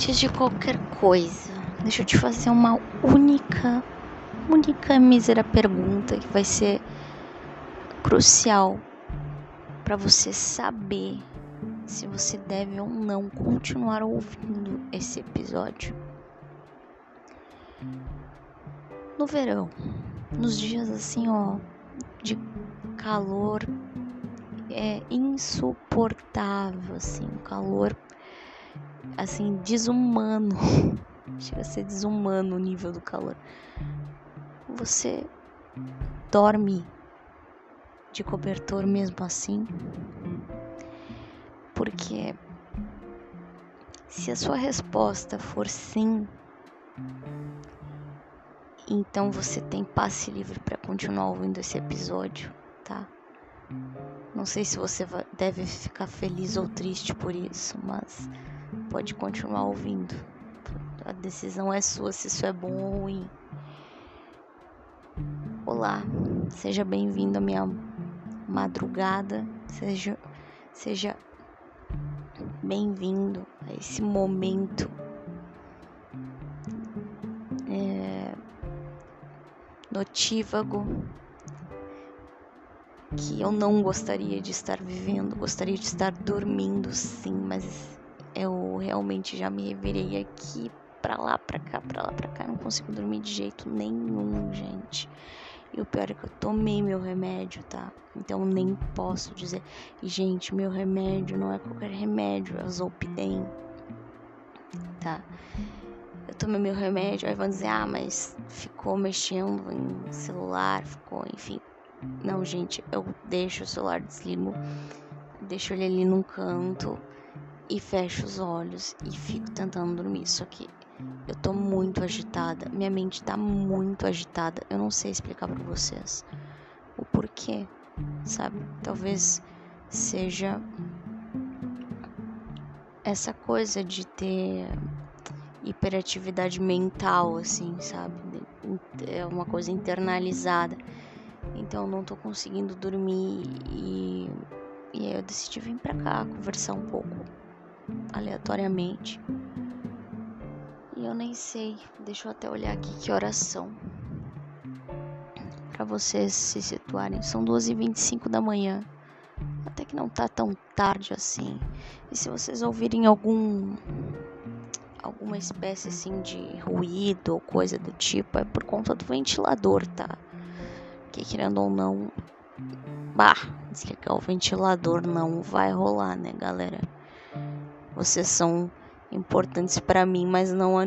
Antes de qualquer coisa, deixa eu te fazer uma única, única mísera pergunta que vai ser crucial para você saber se você deve ou não continuar ouvindo esse episódio. No verão, nos dias assim, ó, de calor é insuportável, assim, um calor assim desumano. Chega a ser desumano o nível do calor. Você dorme de cobertor mesmo assim? Porque se a sua resposta for sim, então você tem passe livre para continuar ouvindo esse episódio, tá? Não sei se você deve ficar feliz ou triste por isso, mas pode continuar ouvindo. A decisão é sua se isso é bom ou ruim. Olá, seja bem-vindo à minha madrugada, seja, seja bem-vindo a esse momento é, notívago que eu não gostaria de estar vivendo, gostaria de estar dormindo sim, mas eu realmente já me revirei aqui pra lá, pra cá, pra lá, pra cá, não consigo dormir de jeito nenhum, gente. E o pior é que eu tomei meu remédio, tá? Então nem posso dizer. E, gente, meu remédio não é qualquer remédio, é Zolpidem. Tá? Eu tomei meu remédio, aí vão dizer, ah, mas ficou mexendo em celular, ficou, enfim. Não, gente, eu deixo o celular desligo, deixo ele ali num canto e fecho os olhos e fico tentando dormir. Só que eu tô muito agitada, minha mente tá muito agitada. Eu não sei explicar para vocês o porquê, sabe? Talvez seja essa coisa de ter hiperatividade mental, assim, sabe? É uma coisa internalizada. Então não tô conseguindo dormir e, e aí eu decidi vir pra cá conversar um pouco aleatoriamente. E eu nem sei, deixa eu até olhar aqui que horas são. Para vocês se situarem, são 2h25 da manhã. Até que não tá tão tarde assim. E se vocês ouvirem algum alguma espécie assim de ruído ou coisa do tipo, é por conta do ventilador, tá? Que querendo ou não, bah, desligar o ventilador não vai rolar, né, galera? Vocês são importantes para mim, mas não a,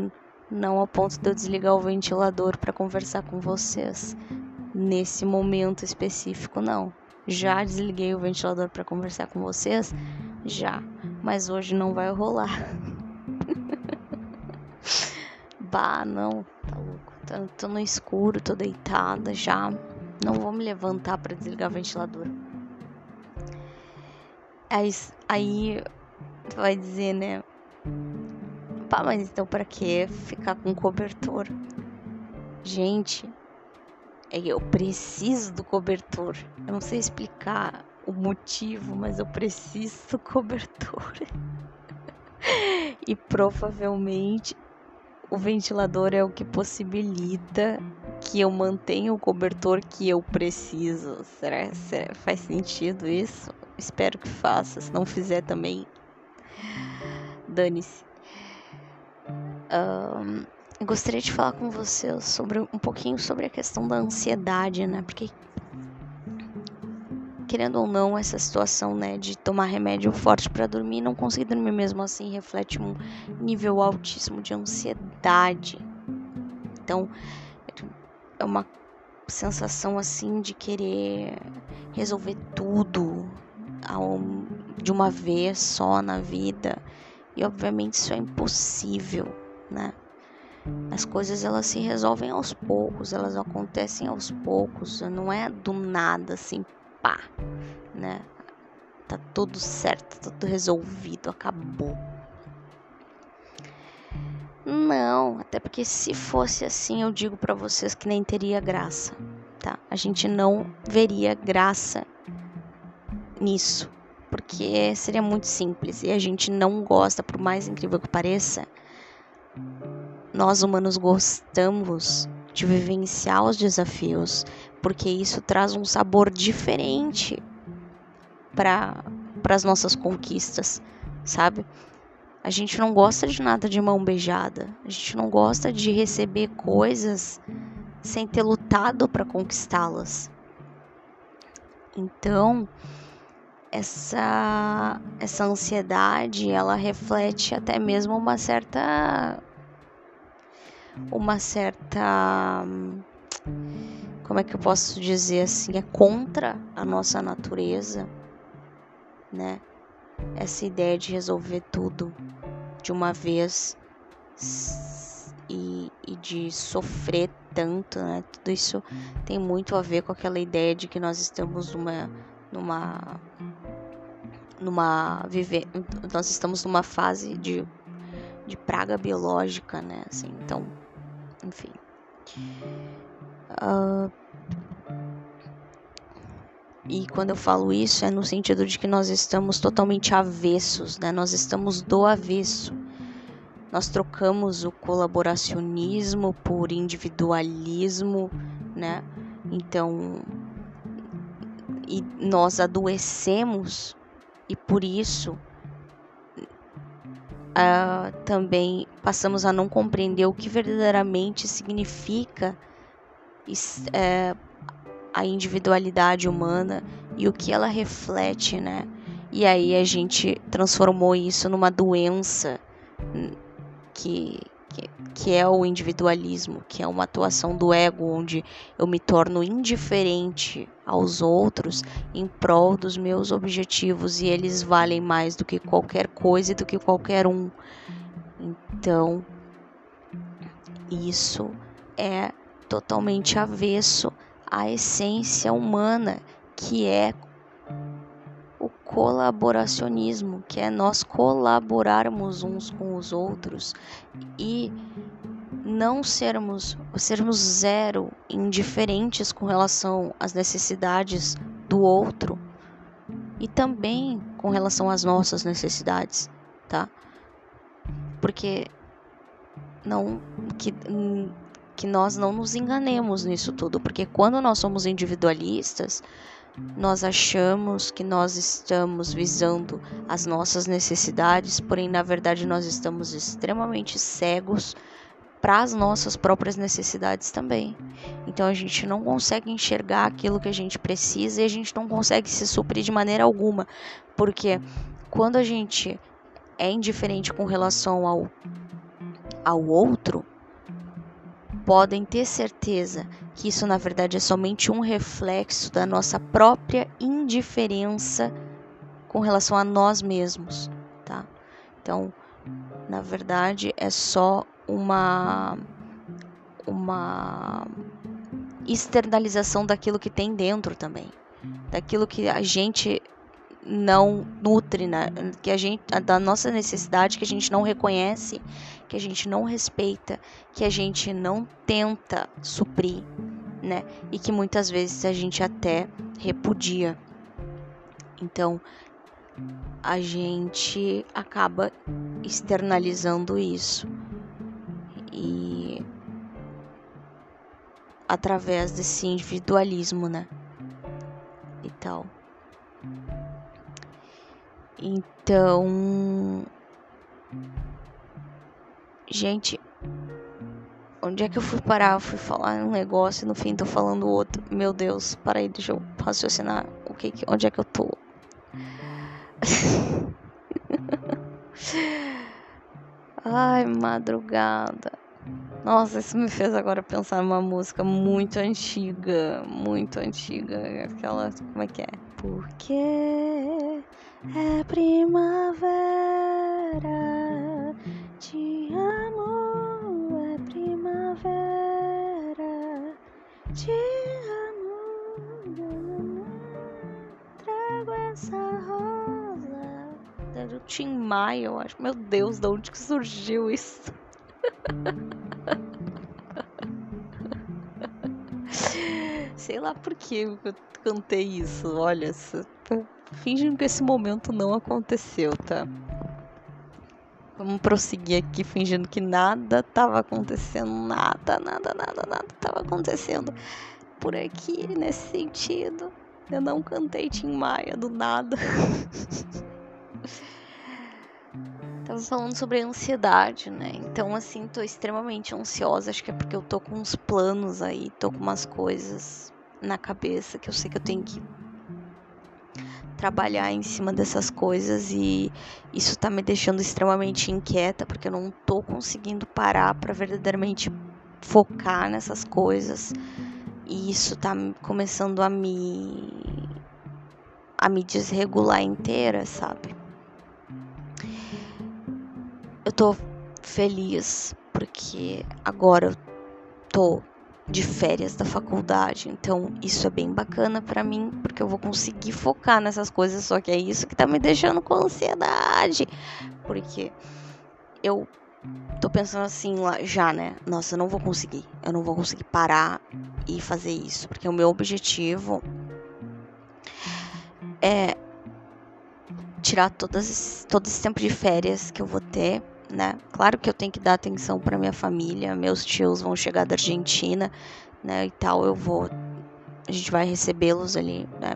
não a ponto de eu desligar o ventilador para conversar com vocês nesse momento específico, não. Já desliguei o ventilador para conversar com vocês? Já, mas hoje não vai rolar. bah, não, tá louco. Tô, tô no escuro, tô deitada já. Não vou me levantar para desligar o ventilador. Aí, aí vai dizer, né? Pá, mas então para que ficar com cobertor? Gente, é eu preciso do cobertor. Eu não sei explicar o motivo, mas eu preciso do cobertor. e provavelmente o ventilador é o que possibilita que eu mantenha o cobertor que eu preciso. Será, será faz sentido isso? Espero que faça. Se não fizer também, dane-se. Um, gostaria de falar com você sobre um pouquinho sobre a questão da ansiedade, né? Porque querendo ou não, essa situação, né, de tomar remédio forte para dormir não conseguir dormir mesmo assim reflete um nível altíssimo de ansiedade. Então, é uma sensação assim de querer resolver tudo de uma vez só na vida e obviamente isso é impossível, né? As coisas elas se resolvem aos poucos, elas acontecem aos poucos, não é do nada assim, pá, né? Tá tudo certo, tá tudo resolvido, acabou. Não, até porque se fosse assim, eu digo para vocês que nem teria graça, tá? A gente não veria graça nisso, porque seria muito simples e a gente não gosta, por mais incrível que pareça, nós humanos gostamos de vivenciar os desafios, porque isso traz um sabor diferente para as nossas conquistas, sabe? A gente não gosta de nada de mão beijada. A gente não gosta de receber coisas sem ter lutado para conquistá-las. Então, essa essa ansiedade, ela reflete até mesmo uma certa uma certa como é que eu posso dizer assim, é contra a nossa natureza, né? Essa ideia de resolver tudo de uma vez e, e de sofrer tanto, né? Tudo isso tem muito a ver com aquela ideia de que nós estamos numa numa numa viver nós estamos numa fase de, de praga biológica, né? Assim, então, enfim. Uh, e quando eu falo isso é no sentido de que nós estamos totalmente avessos, né? Nós estamos do avesso. Nós trocamos o colaboracionismo por individualismo, né? Então, e nós adoecemos e por isso uh, também passamos a não compreender o que verdadeiramente significa uh, a individualidade humana e o que ela reflete, né? E aí a gente transformou isso numa doença hum, que que, que é o individualismo, que é uma atuação do ego, onde eu me torno indiferente aos outros em prol dos meus objetivos e eles valem mais do que qualquer coisa e do que qualquer um. Então, isso é totalmente avesso à essência humana, que é o colaboracionismo, que é nós colaborarmos uns com os outros e não sermos, sermos zero indiferentes com relação às necessidades do outro e também com relação às nossas necessidades, tá? Porque não que que nós não nos enganemos nisso tudo, porque quando nós somos individualistas, nós achamos que nós estamos visando as nossas necessidades, porém, na verdade, nós estamos extremamente cegos para as nossas próprias necessidades também. Então, a gente não consegue enxergar aquilo que a gente precisa e a gente não consegue se suprir de maneira alguma, porque quando a gente é indiferente com relação ao, ao outro, podem ter certeza que isso na verdade é somente um reflexo da nossa própria indiferença com relação a nós mesmos, tá? Então, na verdade, é só uma uma externalização daquilo que tem dentro também, daquilo que a gente não nutre, né? que a gente da nossa necessidade que a gente não reconhece, que a gente não respeita, que a gente não tenta suprir, né? E que muitas vezes a gente até repudia. Então, a gente acaba externalizando isso. E através desse individualismo, né? E tal. Então, gente, onde é que eu fui parar? Eu fui falar um negócio e no fim tô falando outro. Meu Deus, para aí, deixa eu raciocinar. O que, onde é que eu tô? Ai, madrugada. Nossa, isso me fez agora pensar numa música muito antiga, muito antiga, aquela, como é que é? Porque é primavera, te amo, é primavera, te amo, trago essa rosa. É do Tim Maia, eu acho. Meu Deus, de onde que surgiu isso? Sei lá por que eu cantei isso. Olha, fingindo que esse momento não aconteceu, tá? Vamos prosseguir aqui fingindo que nada estava acontecendo, nada, nada, nada, nada estava acontecendo por aqui nesse sentido. Eu não cantei Tim Maia do nada. Tava falando sobre ansiedade, né? Então, assim, tô extremamente ansiosa. Acho que é porque eu tô com uns planos aí, tô com umas coisas na cabeça que eu sei que eu tenho que trabalhar em cima dessas coisas e isso tá me deixando extremamente inquieta porque eu não tô conseguindo parar para verdadeiramente focar nessas coisas e isso tá começando a me a me desregular inteira, sabe? Eu tô feliz porque agora eu tô de férias da faculdade. Então, isso é bem bacana para mim, porque eu vou conseguir focar nessas coisas, só que é isso que tá me deixando com ansiedade. Porque eu tô pensando assim lá já, né? Nossa, eu não vou conseguir. Eu não vou conseguir parar e fazer isso, porque o meu objetivo é tirar todas, todo esse tempo de férias que eu vou ter né? Claro que eu tenho que dar atenção para minha família, meus tios vão chegar da Argentina, né? E tal, eu vou, a gente vai recebê-los ali, né?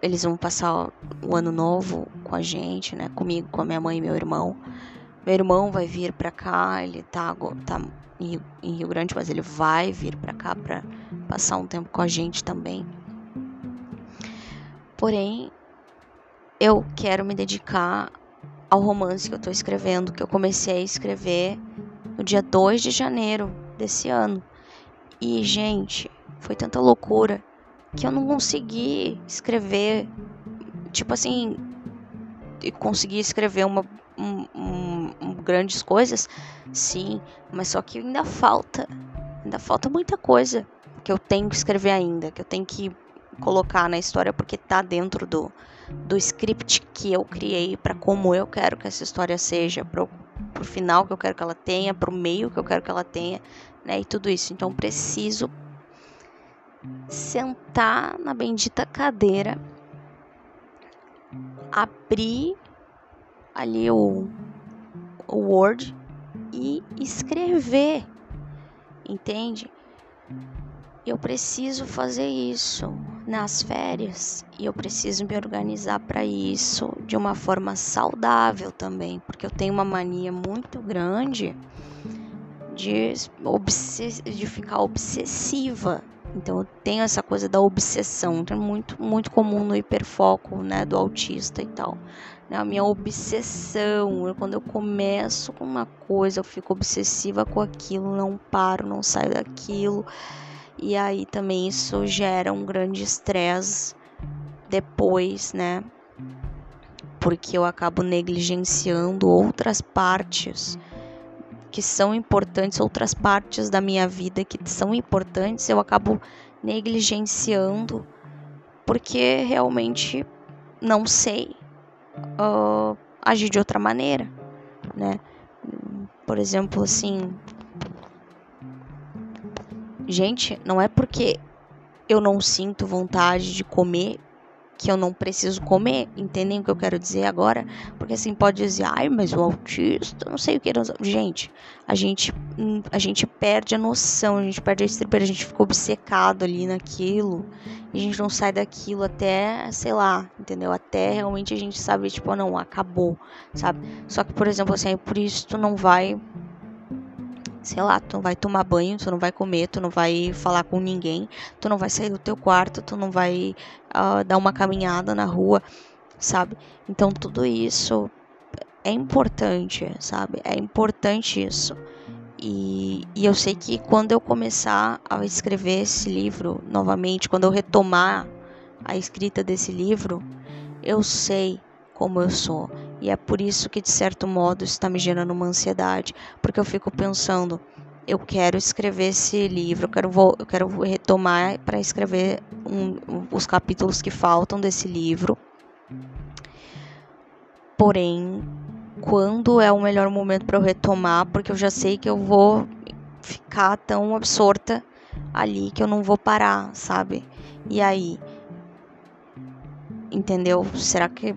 Eles vão passar o ano novo com a gente, né? Comigo, com a minha mãe e meu irmão. Meu irmão vai vir para cá, ele tá, tá em Rio Grande, mas ele vai vir para cá para passar um tempo com a gente também. Porém, eu quero me dedicar ao romance que eu estou escrevendo, que eu comecei a escrever no dia 2 de janeiro desse ano. E, gente, foi tanta loucura que eu não consegui escrever, tipo assim, consegui escrever uma, um, um, um, grandes coisas, sim, mas só que ainda falta, ainda falta muita coisa que eu tenho que escrever ainda, que eu tenho que colocar na história porque tá dentro do, do script que eu criei para como eu quero que essa história seja, pro, pro final que eu quero que ela tenha, pro meio que eu quero que ela tenha, né? E tudo isso. Então preciso sentar na bendita cadeira, abrir ali o, o Word e escrever, entende? Eu preciso fazer isso nas férias e eu preciso me organizar para isso de uma forma saudável também, porque eu tenho uma mania muito grande de, de ficar obsessiva. Então eu tenho essa coisa da obsessão, que é muito, muito comum no hiperfoco, né, do autista e tal. Né, a minha obsessão, quando eu começo com uma coisa, eu fico obsessiva com aquilo, não paro, não saio daquilo. E aí também isso gera um grande estresse depois, né? Porque eu acabo negligenciando outras partes que são importantes, outras partes da minha vida que são importantes, eu acabo negligenciando porque realmente não sei uh, agir de outra maneira, né? Por exemplo, assim, Gente, não é porque eu não sinto vontade de comer que eu não preciso comer, entendem o que eu quero dizer agora? Porque assim pode dizer, ai, mas o autista, não sei o que. Gente, a gente, hum, a gente perde a noção, a gente perde a estribeira, a gente fica obcecado ali naquilo, e a gente não sai daquilo até, sei lá, entendeu? Até realmente a gente sabe, tipo, não, acabou, sabe? Só que, por exemplo, assim, por isso tu não vai sei lá, tu não vai tomar banho, tu não vai comer, tu não vai falar com ninguém, tu não vai sair do teu quarto, tu não vai uh, dar uma caminhada na rua, sabe? Então tudo isso é importante, sabe? É importante isso. E, e eu sei que quando eu começar a escrever esse livro novamente, quando eu retomar a escrita desse livro, eu sei como eu sou. E é por isso que, de certo modo, está me gerando uma ansiedade, porque eu fico pensando, eu quero escrever esse livro, eu quero, vou, eu quero retomar para escrever um, os capítulos que faltam desse livro. Porém, quando é o melhor momento para eu retomar, porque eu já sei que eu vou ficar tão absorta ali que eu não vou parar, sabe? E aí, entendeu? Será que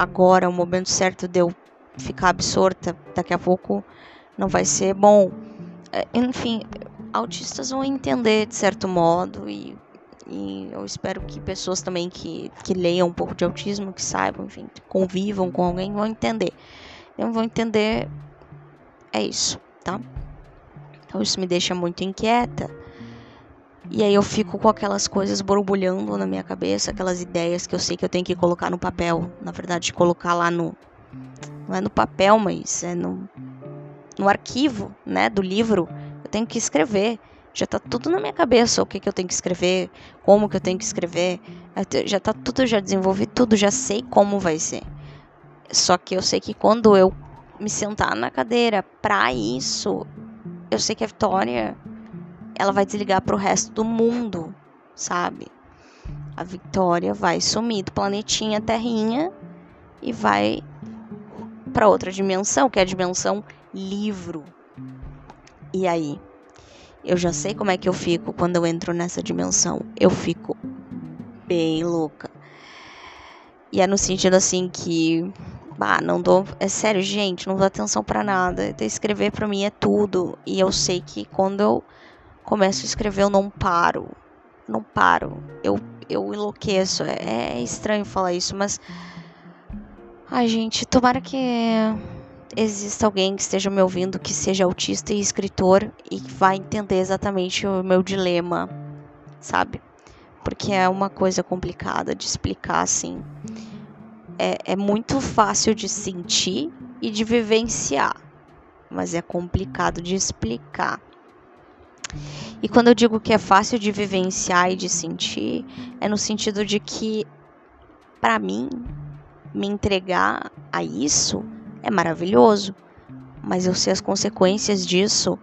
agora é o momento certo de eu ficar absorta, daqui a pouco não vai ser bom. É, enfim, autistas vão entender de certo modo e, e eu espero que pessoas também que, que leiam um pouco de autismo, que saibam, enfim, convivam com alguém, vão entender. Não vão entender, é isso, tá? Então isso me deixa muito inquieta. E aí eu fico com aquelas coisas borbulhando na minha cabeça, aquelas ideias que eu sei que eu tenho que colocar no papel. Na verdade, colocar lá no. Não é no papel, mas é no, no arquivo, né, do livro. Eu tenho que escrever. Já tá tudo na minha cabeça o que, que eu tenho que escrever, como que eu tenho que escrever. Já tá tudo, já desenvolvi tudo, já sei como vai ser. Só que eu sei que quando eu me sentar na cadeira para isso, eu sei que a Vitória ela vai desligar para o resto do mundo, sabe? A Vitória vai sumir do planetinha Terrinha e vai para outra dimensão, que é a dimensão livro. E aí? Eu já sei como é que eu fico quando eu entro nessa dimensão. Eu fico bem louca. E é no sentido assim que bah, não dou, é sério, gente, não dou atenção para nada. Escrever para mim é tudo. E eu sei que quando eu começo a escrever eu não paro. Não paro. Eu eu enlouqueço. É, é estranho falar isso, mas ai, gente, tomara que exista alguém que esteja me ouvindo que seja autista e escritor e que vai entender exatamente o meu dilema, sabe? Porque é uma coisa complicada de explicar assim é, é muito fácil de sentir e de vivenciar, mas é complicado de explicar. E quando eu digo que é fácil de vivenciar e de sentir, é no sentido de que, para mim, me entregar a isso é maravilhoso, mas eu sei as consequências disso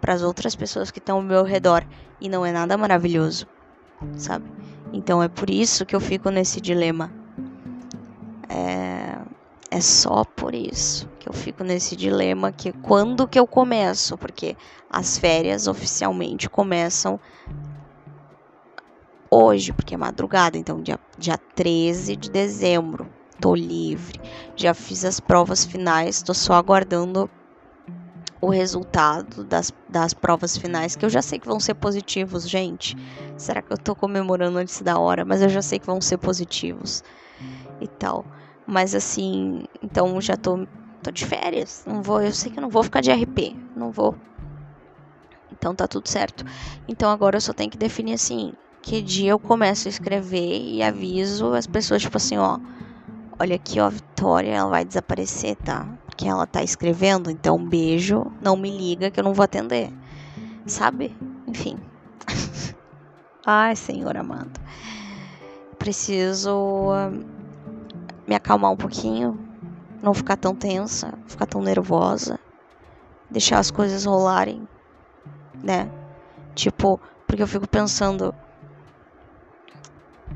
para as outras pessoas que estão ao meu redor e não é nada maravilhoso, sabe? Então é por isso que eu fico nesse dilema. É, é só por isso que eu fico nesse dilema que quando que eu começo, porque as férias oficialmente começam hoje, porque é madrugada, então dia, dia 13 de dezembro, tô livre. Já fiz as provas finais, tô só aguardando o resultado das, das provas finais, que eu já sei que vão ser positivos, gente. Será que eu tô comemorando antes da hora? Mas eu já sei que vão ser positivos e tal. Mas assim, então já tô, tô de férias. Não vou, eu sei que não vou ficar de RP. Não vou. Então tá tudo certo. Então agora eu só tenho que definir assim, que dia eu começo a escrever e aviso as pessoas, tipo assim, ó. Olha aqui, ó, a Vitória, ela vai desaparecer, tá? Porque ela tá escrevendo, então um beijo, não me liga que eu não vou atender. Sabe? Enfim. Ai, Senhor amado. Preciso me acalmar um pouquinho, não ficar tão tensa, ficar tão nervosa, deixar as coisas rolarem, né? Tipo, porque eu fico pensando.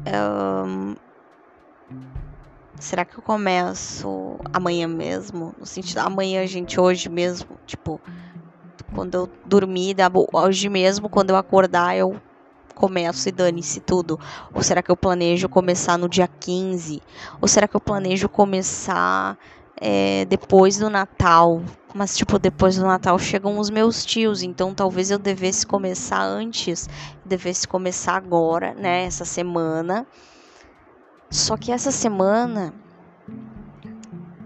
Um, será que eu começo amanhã mesmo? No sentido, amanhã, gente, hoje mesmo. Tipo, quando eu dormir, hoje mesmo, quando eu acordar, eu começo e dane-se tudo? Ou será que eu planejo começar no dia 15? Ou será que eu planejo começar é, depois do Natal? Mas, tipo, depois do Natal chegam os meus tios, então talvez eu devesse começar antes, devesse começar agora, né, essa semana. Só que essa semana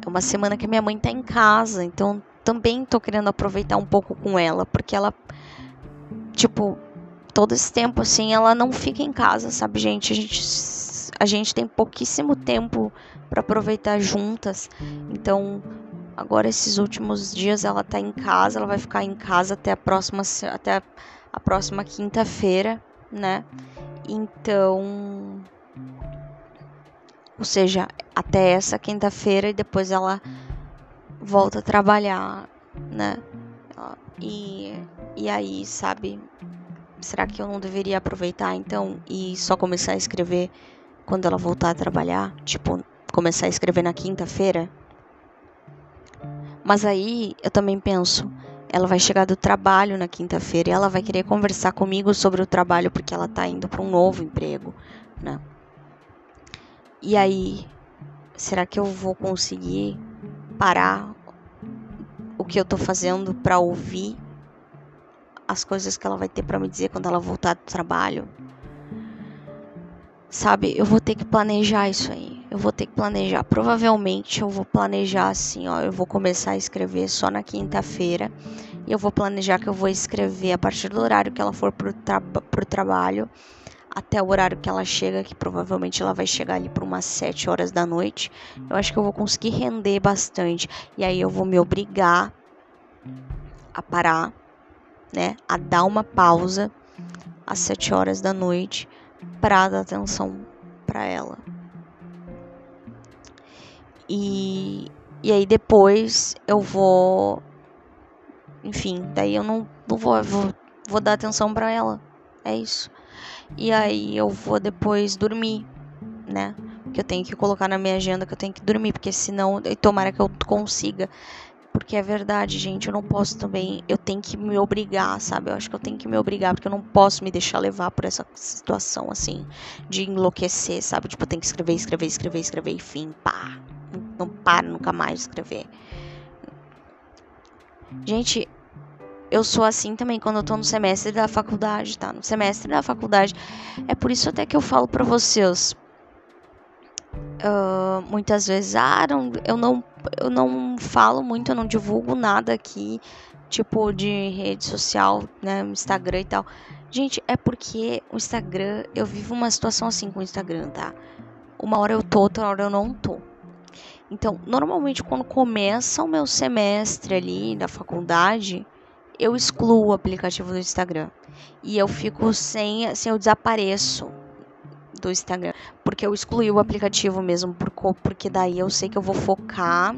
é uma semana que minha mãe tá em casa, então também tô querendo aproveitar um pouco com ela, porque ela, tipo, todo esse tempo, assim, ela não fica em casa, sabe, gente? A gente, a gente tem pouquíssimo tempo para aproveitar juntas. Então, agora esses últimos dias ela tá em casa, ela vai ficar em casa até a próxima até a próxima quinta-feira, né? Então, ou seja, até essa quinta-feira e depois ela volta a trabalhar, né? E, e aí, sabe, será que eu não deveria aproveitar então e só começar a escrever quando ela voltar a trabalhar? Tipo, começar a escrever na quinta-feira? Mas aí eu também penso, ela vai chegar do trabalho na quinta-feira e ela vai querer conversar comigo sobre o trabalho porque ela tá indo para um novo emprego, né? E aí, será que eu vou conseguir parar o que eu tô fazendo para ouvir as coisas que ela vai ter para me dizer quando ela voltar do trabalho. Sabe, eu vou ter que planejar isso aí. Eu vou ter que planejar. Provavelmente eu vou planejar assim, ó. Eu vou começar a escrever só na quinta-feira. E eu vou planejar que eu vou escrever a partir do horário que ela for pro, tra pro trabalho até o horário que ela chega, que provavelmente ela vai chegar ali por umas 7 horas da noite. Eu acho que eu vou conseguir render bastante. E aí eu vou me obrigar a parar, né? A dar uma pausa às 7 horas da noite para dar atenção para ela. E, e aí depois eu vou. Enfim, daí eu não, não vou, vou, vou dar atenção para ela. É isso. E aí eu vou depois dormir, né? Que eu tenho que colocar na minha agenda que eu tenho que dormir, porque senão, tomara que eu consiga porque é verdade, gente, eu não posso também, eu tenho que me obrigar, sabe? Eu acho que eu tenho que me obrigar, porque eu não posso me deixar levar por essa situação, assim, de enlouquecer, sabe? Tipo, eu tenho que escrever, escrever, escrever, escrever, enfim, pá. Não para nunca mais de escrever. Gente, eu sou assim também quando eu tô no semestre da faculdade, tá? No semestre da faculdade. É por isso até que eu falo para vocês. Uh, muitas vezes, ah, não, eu não eu não falo muito, eu não divulgo nada aqui, tipo de rede social, né, Instagram e tal. Gente, é porque o Instagram, eu vivo uma situação assim com o Instagram, tá? Uma hora eu tô, outra hora eu não tô. Então, normalmente quando começa o meu semestre ali da faculdade, eu excluo o aplicativo do Instagram. E eu fico sem, assim, eu desapareço do Instagram, porque eu excluí o aplicativo mesmo, porque daí eu sei que eu vou focar.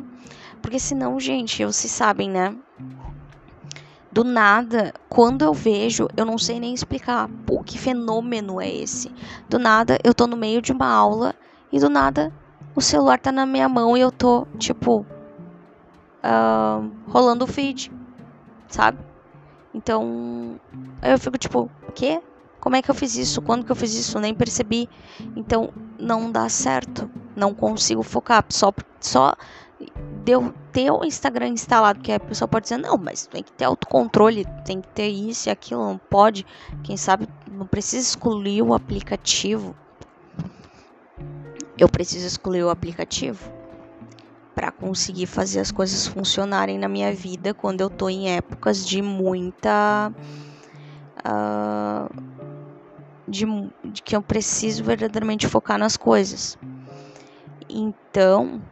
Porque senão, gente, vocês sabem, né? Do nada, quando eu vejo, eu não sei nem explicar pô, que fenômeno é esse. Do nada, eu tô no meio de uma aula e do nada o celular tá na minha mão e eu tô, tipo, uh, rolando o feed, sabe? Então, eu fico tipo, o quê? Como é que eu fiz isso? Quando que eu fiz isso? Nem percebi. Então não dá certo. Não consigo focar. Só, só deu ter o Instagram instalado, que a pessoa pode dizer, não, mas tem que ter autocontrole, tem que ter isso e aquilo, não pode. Quem sabe não precisa excluir o aplicativo. Eu preciso excluir o aplicativo para conseguir fazer as coisas funcionarem na minha vida quando eu tô em épocas de muita. Uh, de, de que eu preciso verdadeiramente focar nas coisas. Então,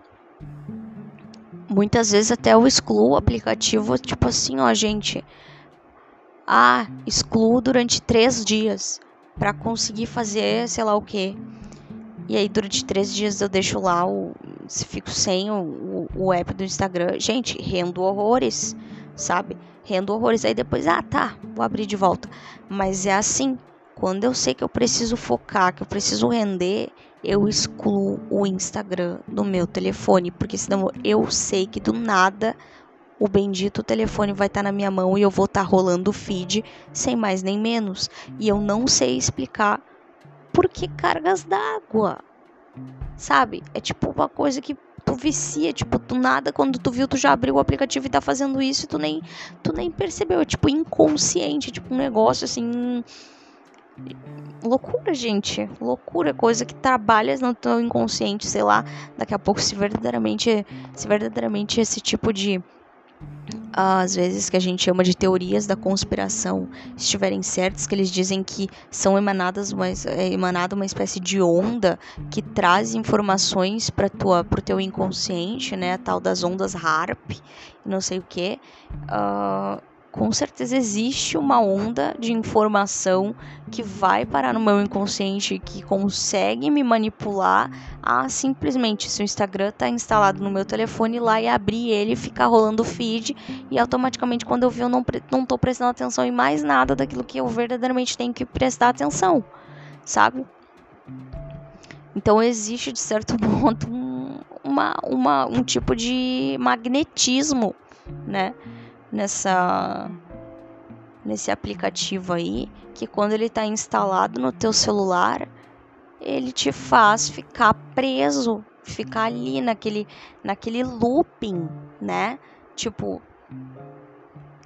muitas vezes até eu excluo o aplicativo, tipo assim, ó, gente. Ah, excluo durante três dias para conseguir fazer sei lá o que. E aí durante três dias eu deixo lá o. Se fico sem o, o, o app do Instagram. Gente, rendo horrores, sabe? Rendo horrores. Aí depois, ah, tá, vou abrir de volta. Mas é assim, quando eu sei que eu preciso focar, que eu preciso render, eu excluo o Instagram do meu telefone, porque senão eu sei que do nada o bendito telefone vai estar tá na minha mão e eu vou estar tá rolando o feed sem mais nem menos. E eu não sei explicar por que cargas d'água. Sabe? É tipo uma coisa que tu vicia, tipo, do nada, quando tu viu, tu já abriu o aplicativo e tá fazendo isso e tu nem, tu nem percebeu. É tipo inconsciente, tipo um negócio assim loucura, gente. Loucura, coisa que trabalha no teu inconsciente, sei lá. Daqui a pouco, se verdadeiramente, se verdadeiramente esse tipo de às vezes que a gente chama de teorias da conspiração estiverem certas, que eles dizem que são emanadas uma, é emanada uma espécie de onda que traz informações para tua pro teu inconsciente, né, tal das ondas HARP, não sei o que. Uh, com certeza existe uma onda de informação que vai parar no meu inconsciente, que consegue me manipular a simplesmente, se o Instagram está instalado no meu telefone, lá e abrir ele, ficar rolando o feed e automaticamente quando eu ver eu não, não tô prestando atenção em mais nada daquilo que eu verdadeiramente tenho que prestar atenção, sabe? Então existe de certo modo um, uma, uma, um tipo de magnetismo, né? Nessa nesse aplicativo aí, que quando ele está instalado no teu celular, ele te faz ficar preso ficar ali naquele, naquele looping, né? Tipo,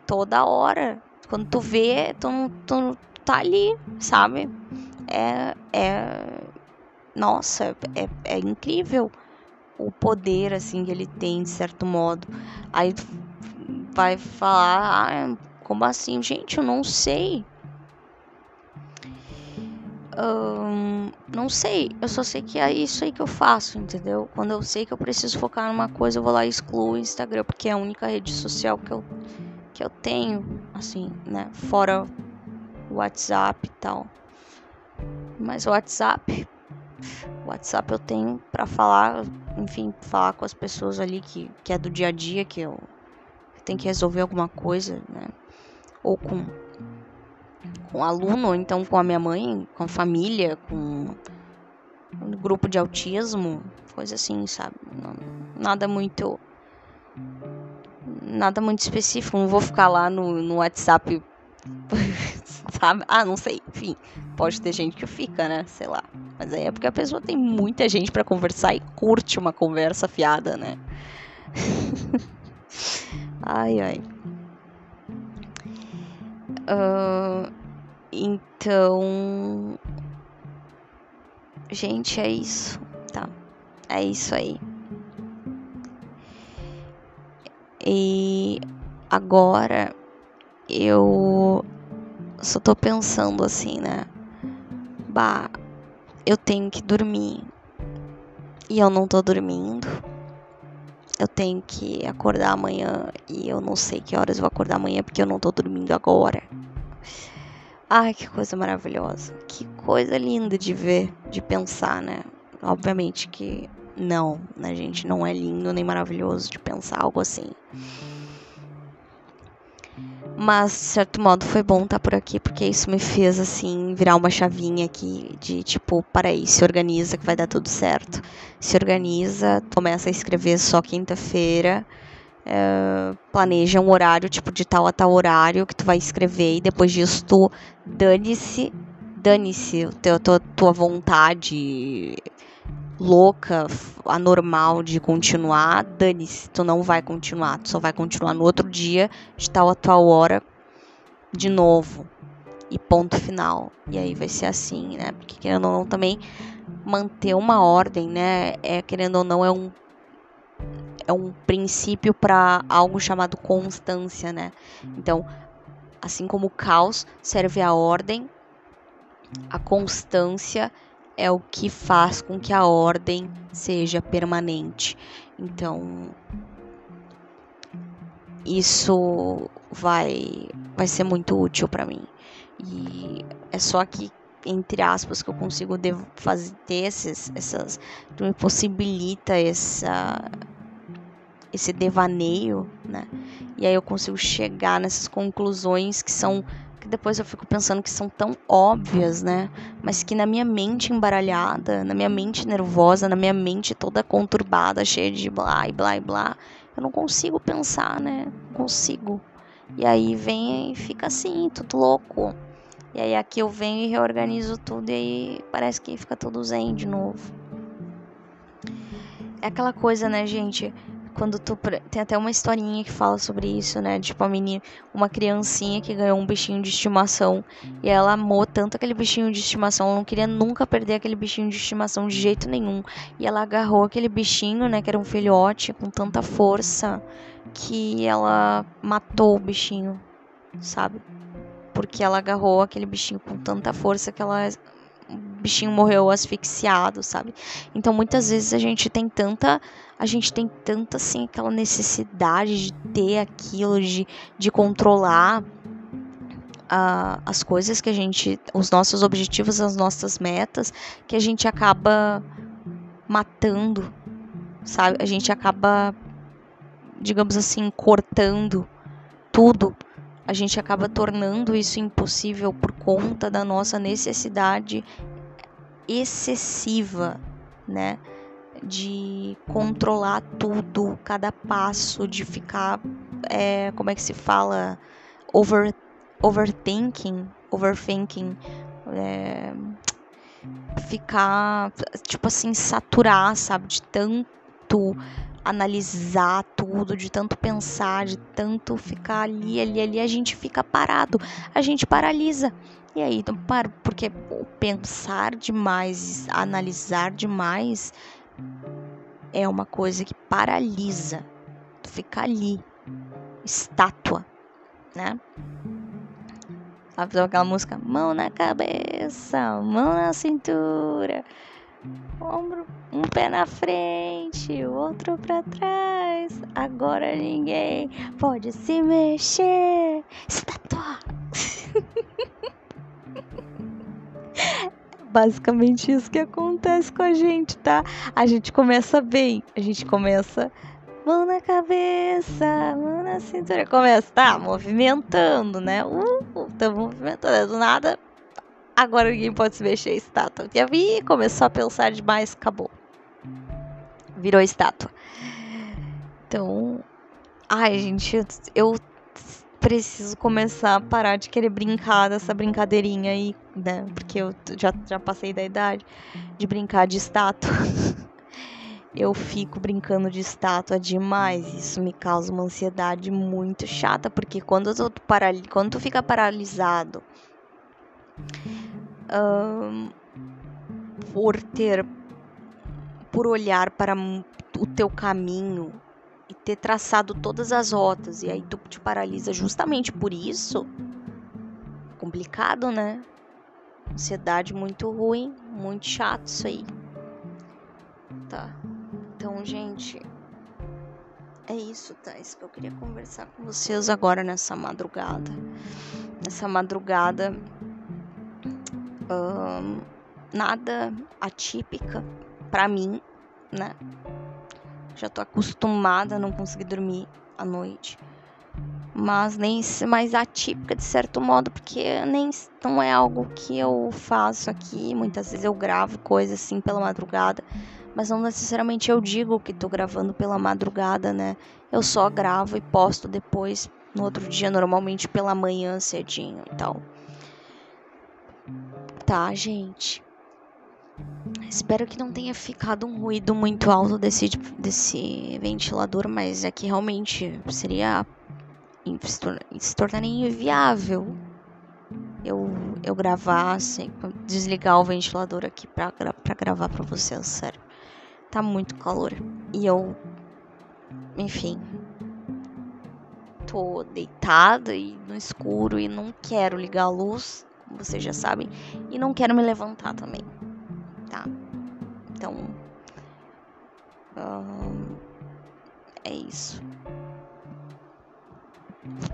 toda hora. Quando tu vê, tu, tu tá ali, sabe? É, é nossa, é, é incrível o poder assim que ele tem de certo modo. Aí vai falar, ah, como assim, gente? Eu não sei. Um, não sei, eu só sei que é isso aí que eu faço, entendeu? Quando eu sei que eu preciso focar numa coisa, eu vou lá e excluo o Instagram, porque é a única rede social que eu, que eu tenho, assim, né? Fora o WhatsApp e tal. Mas o WhatsApp, o WhatsApp eu tenho para falar, enfim, falar com as pessoas ali que, que é do dia a dia, que eu tenho que resolver alguma coisa, né? Ou com com aluno, ou então com a minha mãe, com a família, com um grupo de autismo, coisa assim, sabe? Não, nada muito. Nada muito específico. Não vou ficar lá no, no WhatsApp. sabe? Ah, não sei. Enfim, pode ter gente que fica, né? Sei lá. Mas aí é porque a pessoa tem muita gente para conversar e curte uma conversa fiada, né? ai, ai. Uh, então, gente, é isso, tá? É isso aí. E agora eu só tô pensando assim, né? Bah, eu tenho que dormir. E eu não tô dormindo. Eu tenho que acordar amanhã e eu não sei que horas vou acordar amanhã porque eu não tô dormindo agora. Ai, que coisa maravilhosa. Que coisa linda de ver, de pensar, né? Obviamente que não, né, gente? Não é lindo nem maravilhoso de pensar algo assim. Mas, de certo modo, foi bom estar por aqui, porque isso me fez, assim, virar uma chavinha aqui de tipo, para aí, se organiza que vai dar tudo certo. Se organiza, começa a escrever só quinta-feira Uh, planeja um horário, tipo de tal a tal horário que tu vai escrever e depois disso tu dane-se, dane-se tua, tua vontade louca, anormal de continuar, dane-se, tu não vai continuar, tu só vai continuar no outro dia, de tal a tal hora, de novo. E ponto final. E aí vai ser assim, né? Porque querendo ou não também manter uma ordem, né? É querendo ou não é um é um princípio para algo chamado constância, né? Então, assim como o caos serve à ordem, a constância é o que faz com que a ordem seja permanente. Então, isso vai vai ser muito útil para mim. E é só que entre aspas que eu consigo fazer esses essas que me possibilita essa esse devaneio, né? E aí eu consigo chegar nessas conclusões que são que depois eu fico pensando que são tão óbvias, né? Mas que na minha mente embaralhada, na minha mente nervosa, na minha mente toda conturbada, cheia de blá e blá e blá, eu não consigo pensar, né? Não consigo. E aí vem e fica assim, tudo louco. E aí aqui eu venho e reorganizo tudo e aí parece que fica tudo zen de novo. É aquela coisa, né, gente? Quando tu tem até uma historinha que fala sobre isso, né? Tipo a menina, uma criancinha que ganhou um bichinho de estimação e ela amou tanto aquele bichinho de estimação, ela não queria nunca perder aquele bichinho de estimação de jeito nenhum. E ela agarrou aquele bichinho, né, que era um filhote com tanta força que ela matou o bichinho, sabe? Porque ela agarrou aquele bichinho com tanta força que ela o bichinho morreu asfixiado, sabe? Então muitas vezes a gente tem tanta a gente tem tanta assim aquela necessidade de ter aquilo, de, de controlar uh, as coisas que a gente, os nossos objetivos, as nossas metas, que a gente acaba matando, sabe? A gente acaba, digamos assim, cortando tudo. A gente acaba tornando isso impossível por conta da nossa necessidade excessiva, né? De controlar tudo, cada passo, de ficar, é, como é que se fala, over, overthinking, overthinking, é, ficar, tipo assim, saturar, sabe? De tanto analisar tudo, de tanto pensar, de tanto ficar ali, ali, ali, a gente fica parado, a gente paralisa. E aí, então, para, porque pensar demais, analisar demais é uma coisa que paralisa. Tu fica ali, estátua, né? Sabe aquela música? Mão na cabeça, mão na cintura, ombro, um pé na frente, o outro para trás. Agora ninguém pode se mexer. Estátua. Basicamente isso que acontece com a gente, tá? A gente começa bem, a gente começa mão na cabeça, mão na cintura. Começa, tá, movimentando, né? Uh, tá movimentando. Do nada, agora ninguém pode se mexer, estátua. E aí começou a pensar demais, acabou. Virou estátua. Então, ai, gente, eu preciso começar a parar de querer brincar dessa brincadeirinha aí, né? Porque eu já, já passei da idade de brincar de estátua. eu fico brincando de estátua demais. Isso me causa uma ansiedade muito chata, porque quando, eu tô quando tu fica paralisado um, por ter. por olhar para o teu caminho e ter traçado todas as rotas, e aí tu te paralisa justamente por isso. Complicado, né? Ansiedade muito ruim, muito chato isso aí. Tá. Então, gente, é isso, tá? É isso que eu queria conversar com vocês agora nessa madrugada. Nessa madrugada, hum, nada atípica para mim, né? Já tô acostumada a não conseguir dormir à noite. Mas nem mais atípica de certo modo, porque nem não é algo que eu faço aqui. Muitas vezes eu gravo coisas assim pela madrugada mas não necessariamente eu digo que tô gravando pela madrugada, né? Eu só gravo e posto depois no outro dia, normalmente pela manhã cedinho e tal. Tá, gente. Espero que não tenha ficado um ruído muito alto desse, desse ventilador, mas é que realmente seria. se tornaria inviável eu, eu gravar, assim, desligar o ventilador aqui pra, pra gravar pra vocês, sério tá muito calor. E eu, enfim, tô deitada e no escuro e não quero ligar a luz, como vocês já sabem, e não quero me levantar também, tá? Então, é isso.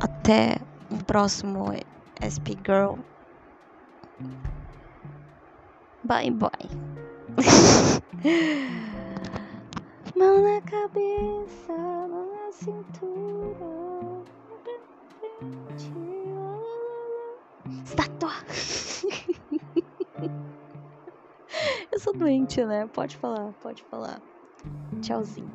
Até o próximo SP Girl. Bye bye. Mão na cabeça, mão na cintura. Estátua! Eu sou doente, né? Pode falar, pode falar. Tchauzinho.